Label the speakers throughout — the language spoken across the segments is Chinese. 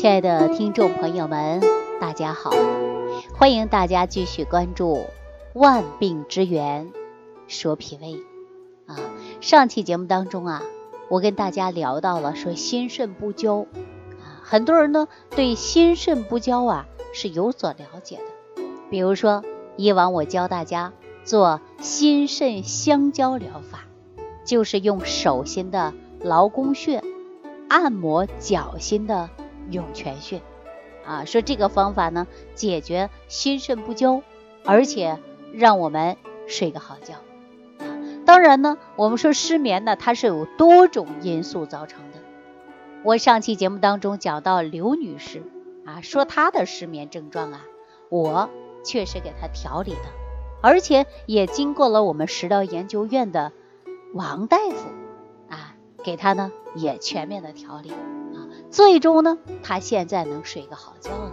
Speaker 1: 亲爱的听众朋友们，大家好！欢迎大家继续关注《万病之源说脾胃》啊。上期节目当中啊，我跟大家聊到了说心肾不交啊，很多人呢对心肾不交啊是有所了解的。比如说，以往我教大家做心肾相交疗法，就是用手心的劳宫穴按摩脚心的。涌泉穴，啊，说这个方法呢，解决心肾不交，而且让我们睡个好觉。当然呢，我们说失眠呢，它是有多种因素造成的。我上期节目当中讲到刘女士，啊，说她的失眠症状啊，我确实给她调理的，而且也经过了我们食疗研究院的王大夫，啊，给她呢也全面的调理。最终呢，他现在能睡个好觉了。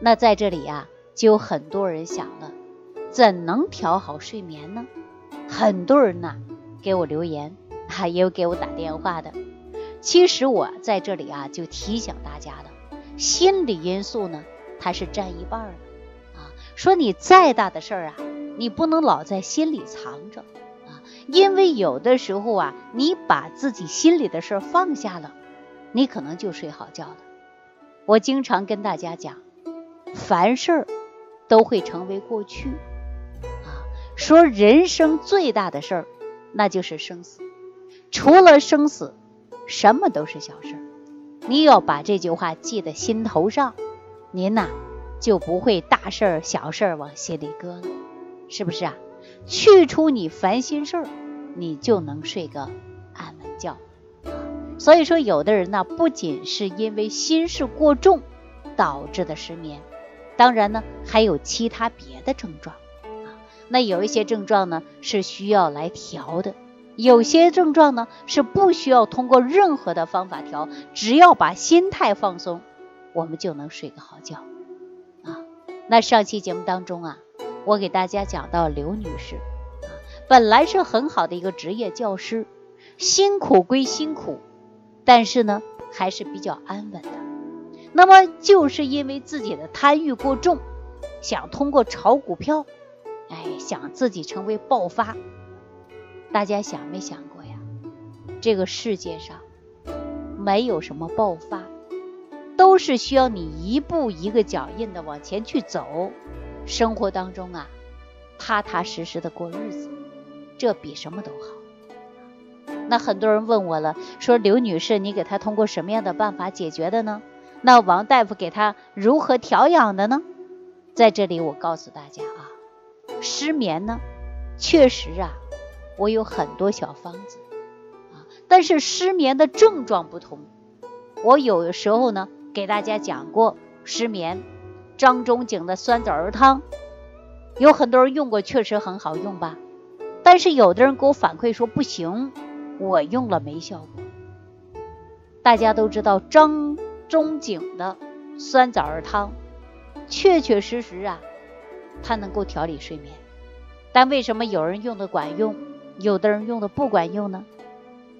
Speaker 1: 那在这里呀，就有很多人想了，怎能调好睡眠呢？很多人呐给我留言，啊，也有给我打电话的。其实我在这里啊，就提醒大家的，心理因素呢，它是占一半的啊。说你再大的事儿啊，你不能老在心里藏着啊，因为有的时候啊，你把自己心里的事儿放下了。你可能就睡好觉了。我经常跟大家讲，凡事都会成为过去啊。说人生最大的事儿，那就是生死。除了生死，什么都是小事。你要把这句话记在心头上，您呐就不会大事儿、小事儿往心里搁了，是不是啊？去除你烦心事儿，你就能睡个安稳觉。所以说，有的人呢，不仅是因为心事过重导致的失眠，当然呢，还有其他别的症状啊。那有一些症状呢是需要来调的，有些症状呢是不需要通过任何的方法调，只要把心态放松，我们就能睡个好觉啊。那上期节目当中啊，我给大家讲到刘女士啊，本来是很好的一个职业教师，辛苦归辛苦。但是呢，还是比较安稳的。那么，就是因为自己的贪欲过重，想通过炒股票，哎，想自己成为爆发。大家想没想过呀？这个世界上没有什么爆发，都是需要你一步一个脚印的往前去走。生活当中啊，踏踏实实的过日子，这比什么都好。那很多人问我了，说刘女士，你给她通过什么样的办法解决的呢？那王大夫给她如何调养的呢？在这里我告诉大家啊，失眠呢，确实啊，我有很多小方子啊，但是失眠的症状不同。我有时候呢，给大家讲过失眠，张仲景的酸枣仁汤，有很多人用过，确实很好用吧？但是有的人给我反馈说不行。我用了没效果。大家都知道张仲景的酸枣仁汤，确确实实啊，它能够调理睡眠。但为什么有人用的管用，有的人用的不管用呢？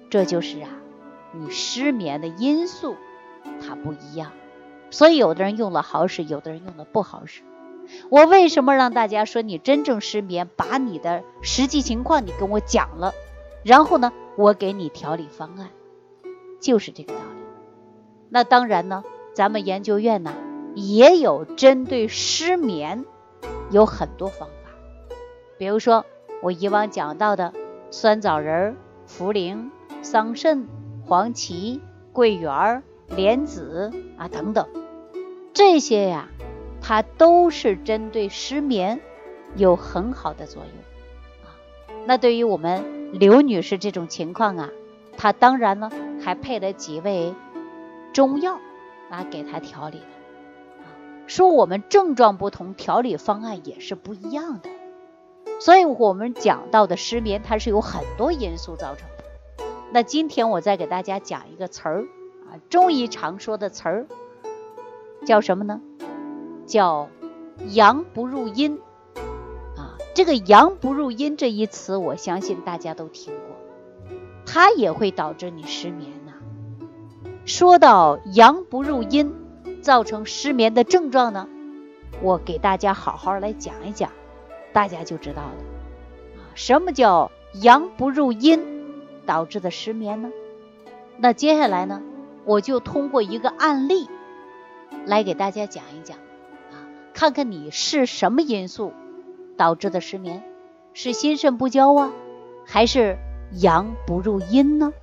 Speaker 1: 这就是啊，你失眠的因素它不一样，所以有的人用了好使，有的人用的不好使。我为什么让大家说你真正失眠，把你的实际情况你跟我讲了，然后呢？我给你调理方案，就是这个道理。那当然呢，咱们研究院呢也有针对失眠有很多方法，比如说我以往讲到的酸枣仁、茯苓、桑葚、黄芪、桂圆、莲子啊等等，这些呀，它都是针对失眠有很好的作用啊。那对于我们。刘女士这种情况啊，她当然呢还配了几味中药来给她调理的。说我们症状不同，调理方案也是不一样的。所以我们讲到的失眠，它是有很多因素造成的。那今天我再给大家讲一个词儿啊，中医常说的词儿叫什么呢？叫阳不入阴。这个阳不入阴这一词，我相信大家都听过，它也会导致你失眠呐。说到阳不入阴，造成失眠的症状呢？我给大家好好来讲一讲，大家就知道了。啊，什么叫阳不入阴导致的失眠呢？那接下来呢，我就通过一个案例来给大家讲一讲，啊，看看你是什么因素导致的失眠，是心肾不交啊，还是阳不入阴呢？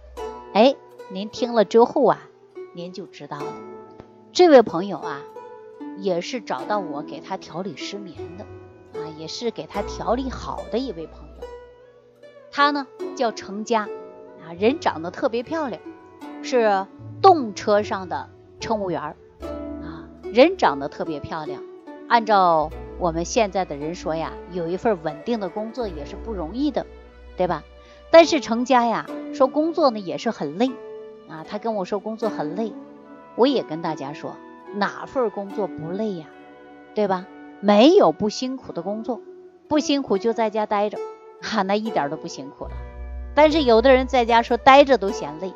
Speaker 1: 哎，您听了之后啊，您就知道了。这位朋友啊。也是找到我给他调理失眠的啊，也是给他调理好的一位朋友。他呢叫程佳啊，人长得特别漂亮，是动车上的乘务员啊，人长得特别漂亮。按照我们现在的人说呀，有一份稳定的工作也是不容易的，对吧？但是成家呀说工作呢也是很累啊，他跟我说工作很累，我也跟大家说。哪份工作不累呀？对吧？没有不辛苦的工作，不辛苦就在家待着，哈，那一点都不辛苦了。但是有的人在家说待着都嫌累，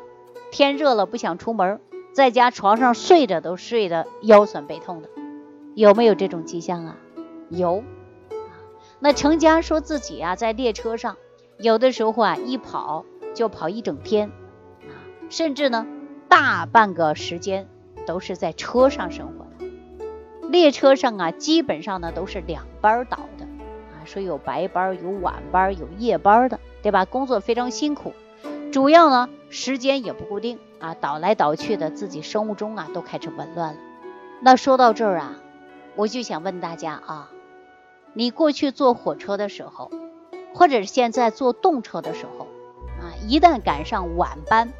Speaker 1: 天热了不想出门，在家床上睡着都睡得腰酸背痛的，有没有这种迹象啊？有。那程家说自己啊，在列车上，有的时候啊，一跑就跑一整天，啊，甚至呢，大半个时间。都是在车上生活的，列车上啊，基本上呢都是两班倒的啊，说有白班、有晚班、有夜班的，对吧？工作非常辛苦，主要呢时间也不固定啊，倒来倒去的，自己生物钟啊都开始紊乱了。那说到这儿啊，我就想问大家啊，你过去坐火车的时候，或者是现在坐动车的时候啊，一旦赶上晚班。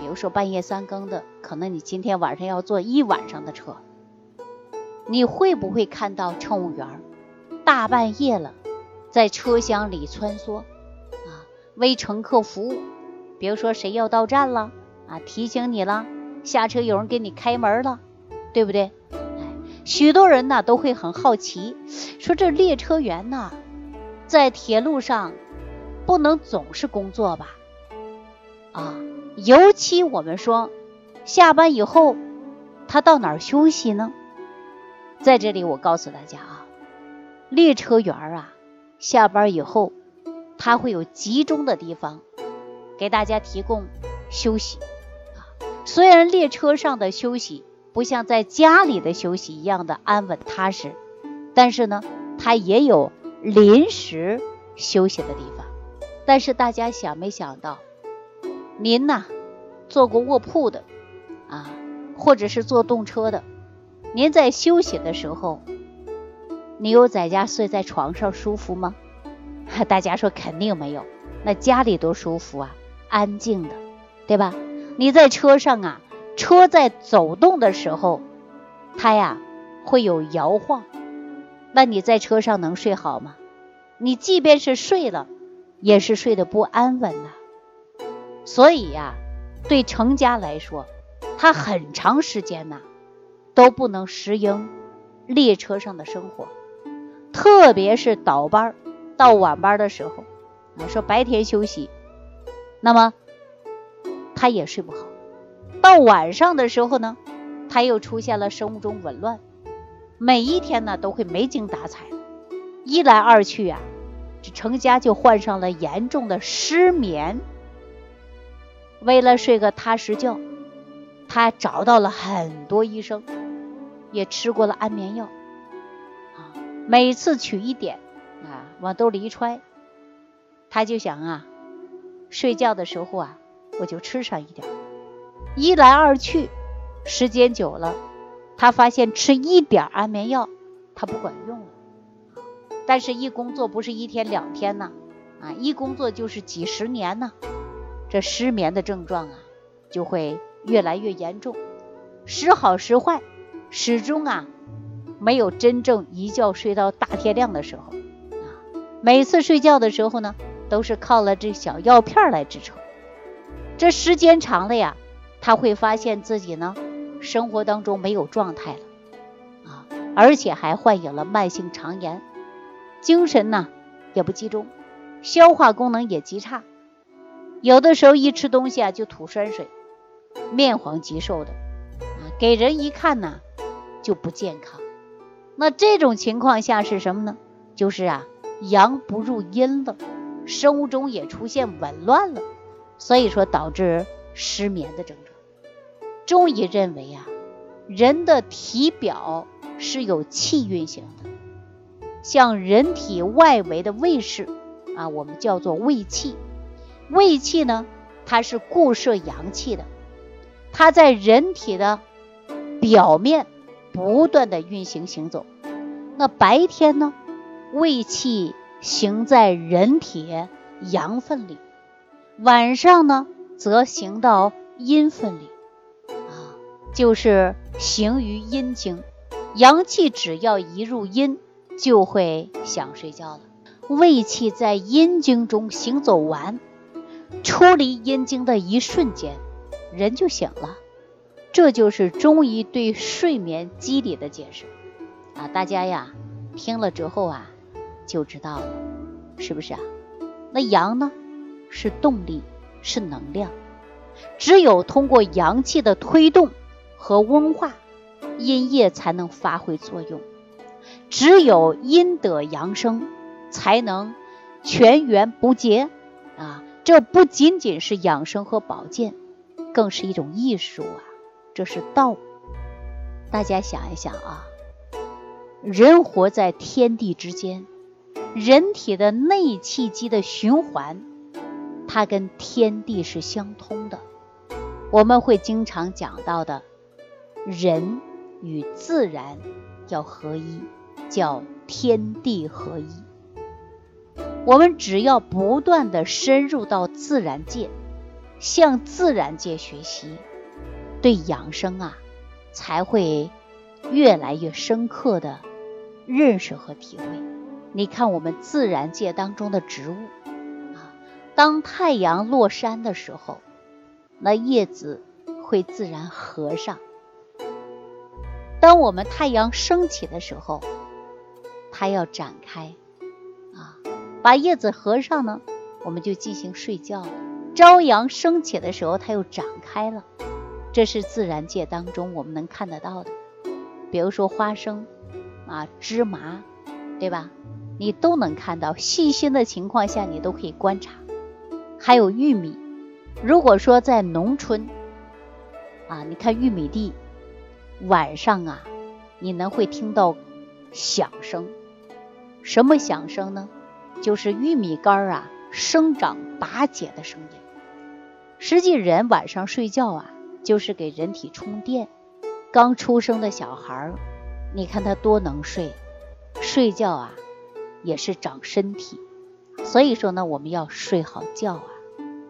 Speaker 1: 比如说半夜三更的，可能你今天晚上要坐一晚上的车，你会不会看到乘务员大半夜了在车厢里穿梭啊，为乘客服务？比如说谁要到站了啊，提醒你了，下车有人给你开门了，对不对？许多人呢都会很好奇，说这列车员呢在铁路上不能总是工作吧？啊？尤其我们说，下班以后他到哪儿休息呢？在这里我告诉大家啊，列车员啊，下班以后他会有集中的地方给大家提供休息。虽然列车上的休息不像在家里的休息一样的安稳踏实，但是呢，他也有临时休息的地方。但是大家想没想到？您呐，坐过卧铺的啊，或者是坐动车的，您在休息的时候，你有在家睡在床上舒服吗？大家说肯定没有，那家里多舒服啊，安静的，对吧？你在车上啊，车在走动的时候，它呀会有摇晃，那你在车上能睡好吗？你即便是睡了，也是睡得不安稳呐。所以呀，对成家来说，他很长时间呐都不能适应列车上的生活，特别是倒班到晚班的时候，啊，说白天休息，那么他也睡不好。到晚上的时候呢，他又出现了生物钟紊乱，每一天呢都会没精打采。一来二去啊，这程家就患上了严重的失眠。为了睡个踏实觉，他找到了很多医生，也吃过了安眠药，啊，每次取一点啊往兜里一揣，他就想啊，睡觉的时候啊我就吃上一点。一来二去，时间久了，他发现吃一点安眠药他不管用了，但是一工作不是一天两天呐，啊，一工作就是几十年呢。这失眠的症状啊，就会越来越严重，时好时坏，始终啊没有真正一觉睡到大天亮的时候啊。每次睡觉的时候呢，都是靠了这小药片来支撑。这时间长了呀，他会发现自己呢生活当中没有状态了啊，而且还患有了慢性肠炎，精神呢也不集中，消化功能也极差。有的时候一吃东西啊就吐酸水，面黄肌瘦的，啊，给人一看呢就不健康。那这种情况下是什么呢？就是啊，阳不入阴了，生物钟也出现紊乱了，所以说导致失眠的症状。中医认为啊，人的体表是有气运行的，像人体外围的卫士啊，我们叫做卫气。卫气呢，它是固摄阳气的，它在人体的表面不断的运行行走。那白天呢，卫气行在人体阳分里，晚上呢则行到阴分里。就是行于阴经，阳气只要一入阴，就会想睡觉了。胃气在阴经中行走完，出离阴经的一瞬间，人就醒了。这就是中医对睡眠机理的解释啊！大家呀，听了之后啊，就知道了，是不是啊？那阳呢，是动力，是能量，只有通过阳气的推动。和温化，阴液才能发挥作用。只有阴得阳生，才能全源不竭啊！这不仅仅是养生和保健，更是一种艺术啊！这是道。大家想一想啊，人活在天地之间，人体的内气机的循环，它跟天地是相通的。我们会经常讲到的。人与自然要合一，叫天地合一。我们只要不断的深入到自然界，向自然界学习，对养生啊，才会越来越深刻的认识和体会。你看我们自然界当中的植物啊，当太阳落山的时候，那叶子会自然合上。当我们太阳升起的时候，它要展开，啊，把叶子合上呢，我们就进行睡觉了。朝阳升起的时候，它又展开了，这是自然界当中我们能看得到的。比如说花生啊、芝麻，对吧？你都能看到，细心的情况下你都可以观察。还有玉米，如果说在农村，啊，你看玉米地。晚上啊，你能会听到响声，什么响声呢？就是玉米杆啊生长拔节的声音。实际人晚上睡觉啊，就是给人体充电。刚出生的小孩儿，你看他多能睡，睡觉啊也是长身体。所以说呢，我们要睡好觉啊。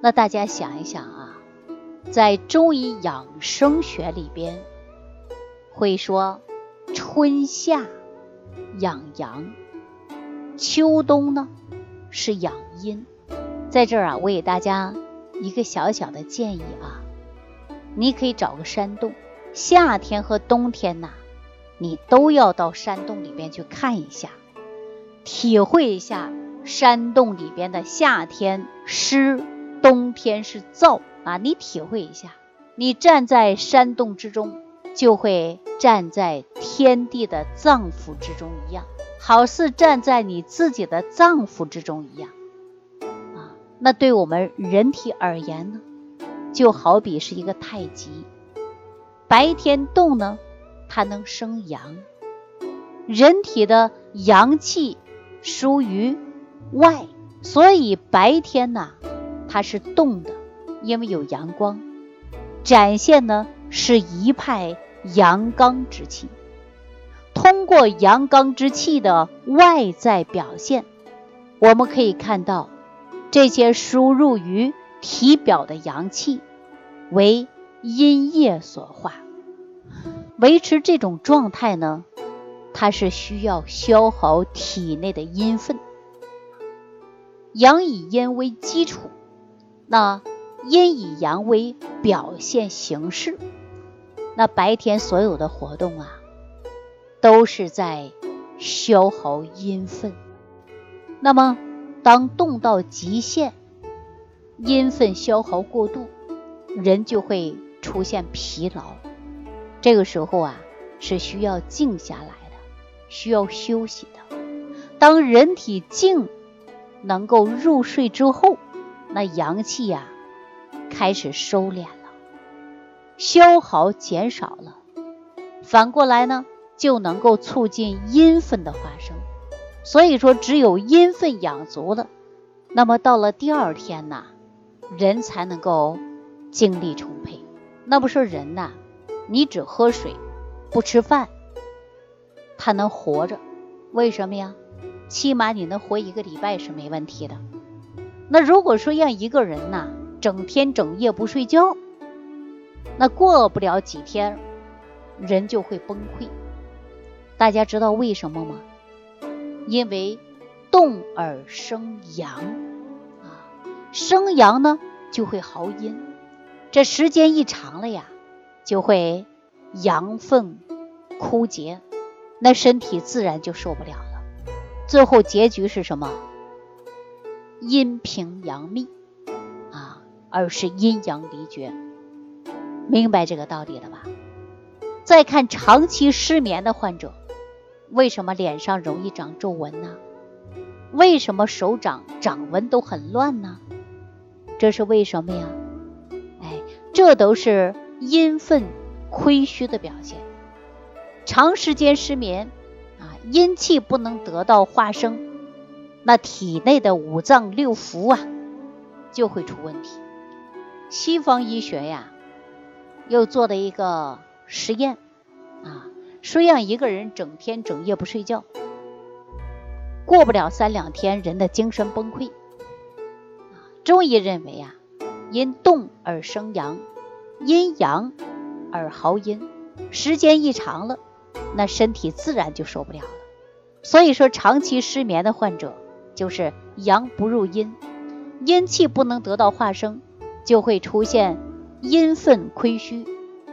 Speaker 1: 那大家想一想啊，在中医养生学里边。会说春夏养阳，秋冬呢是养阴。在这儿啊，我给大家一个小小的建议啊，你可以找个山洞，夏天和冬天呐，你都要到山洞里边去看一下，体会一下山洞里边的夏天湿，冬天是燥啊，你体会一下，你站在山洞之中。就会站在天地的脏腑之中一样，好似站在你自己的脏腑之中一样啊。那对我们人体而言呢，就好比是一个太极。白天动呢，它能生阳。人体的阳气属于外，所以白天呐，它是动的，因为有阳光，展现呢是一派。阳刚之气，通过阳刚之气的外在表现，我们可以看到这些输入于体表的阳气为阴液所化。维持这种状态呢，它是需要消耗体内的阴分。阳以阴为基础，那阴以阳为表现形式。那白天所有的活动啊，都是在消耗阴分。那么，当动到极限，阴分消耗过度，人就会出现疲劳。这个时候啊，是需要静下来的，需要休息的。当人体静，能够入睡之后，那阳气呀开始收敛了，消耗减少了，反过来呢就能够促进阴分的发生。所以说，只有阴分养足了，那么到了第二天呐，人才能够精力充沛。那不是人呐，你只喝水不吃饭，他能活着？为什么呀？起码你能活一个礼拜是没问题的。那如果说让一个人呐，整天整夜不睡觉，那过不了几天，人就会崩溃。大家知道为什么吗？因为动而生阳啊，生阳呢就会耗阴，这时间一长了呀，就会阳分枯竭，那身体自然就受不了了。最后结局是什么？阴平阳密啊，而是阴阳离绝。明白这个道理了吧？再看长期失眠的患者。为什么脸上容易长皱纹呢？为什么手掌掌纹都很乱呢？这是为什么呀？哎，这都是阴分亏虚的表现。长时间失眠啊，阴气不能得到化生，那体内的五脏六腑啊就会出问题。西方医学呀又做了一个实验啊。说让一个人整天整夜不睡觉，过不了三两天，人的精神崩溃。中医认为呀，因动而生阳，阴阳而耗阴，时间一长了，那身体自然就受不了了。所以说，长期失眠的患者，就是阳不入阴，阴气不能得到化生，就会出现阴分亏虚，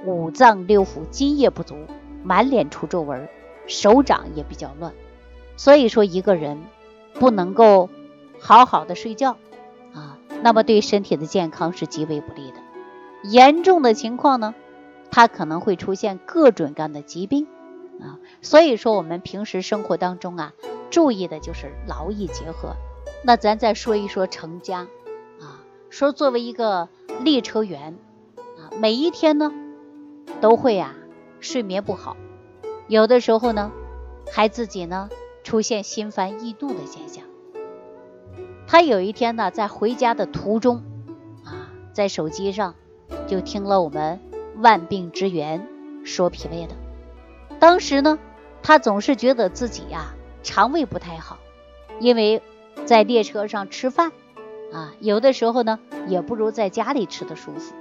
Speaker 1: 五脏六腑津液不足。满脸出皱纹，手掌也比较乱，所以说一个人不能够好好的睡觉啊，那么对身体的健康是极为不利的。严重的情况呢，他可能会出现各种各样的疾病啊。所以说我们平时生活当中啊，注意的就是劳逸结合。那咱再说一说成家啊，说作为一个列车员，每一天呢都会啊。睡眠不好，有的时候呢，还自己呢出现心烦易怒的现象。他有一天呢，在回家的途中啊，在手机上就听了我们万病之源说脾胃的。当时呢，他总是觉得自己呀肠胃不太好，因为在列车上吃饭啊，有的时候呢也不如在家里吃的舒服。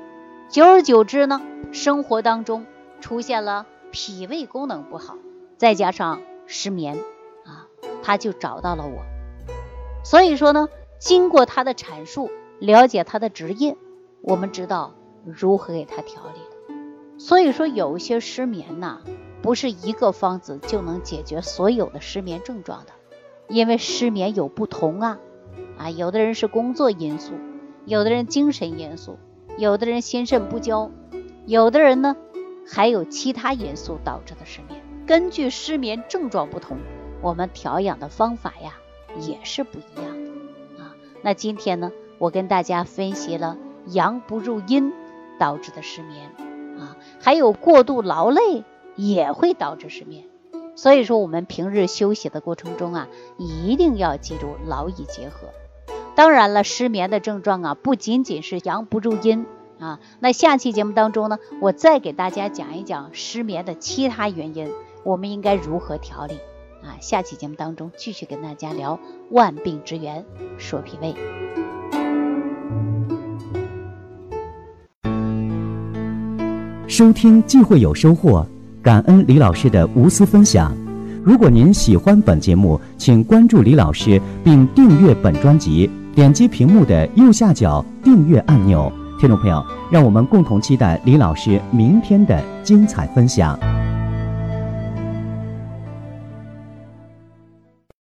Speaker 1: 久而久之呢，生活当中。出现了脾胃功能不好，再加上失眠啊，他就找到了我。所以说呢，经过他的阐述，了解他的职业，我们知道如何给他调理。所以说，有一些失眠呐，不是一个方子就能解决所有的失眠症状的，因为失眠有不同啊啊，有的人是工作因素，有的人精神因素，有的人心肾不交，有的人呢。还有其他因素导致的失眠，根据失眠症状不同，我们调养的方法呀也是不一样的啊。那今天呢，我跟大家分析了阳不入阴导致的失眠啊，还有过度劳累也会导致失眠。所以说，我们平日休息的过程中啊，一定要记住劳逸结合。当然了，失眠的症状啊，不仅仅是阳不入阴。啊，那下期节目当中呢，我再给大家讲一讲失眠的其他原因，我们应该如何调理啊？下期节目当中继续跟大家聊万病之源，说脾胃。
Speaker 2: 收听既会有收获，感恩李老师的无私分享。如果您喜欢本节目，请关注李老师并订阅本专辑，点击屏幕的右下角订阅按钮。听众朋友，让我们共同期待李老师明天的精彩分享。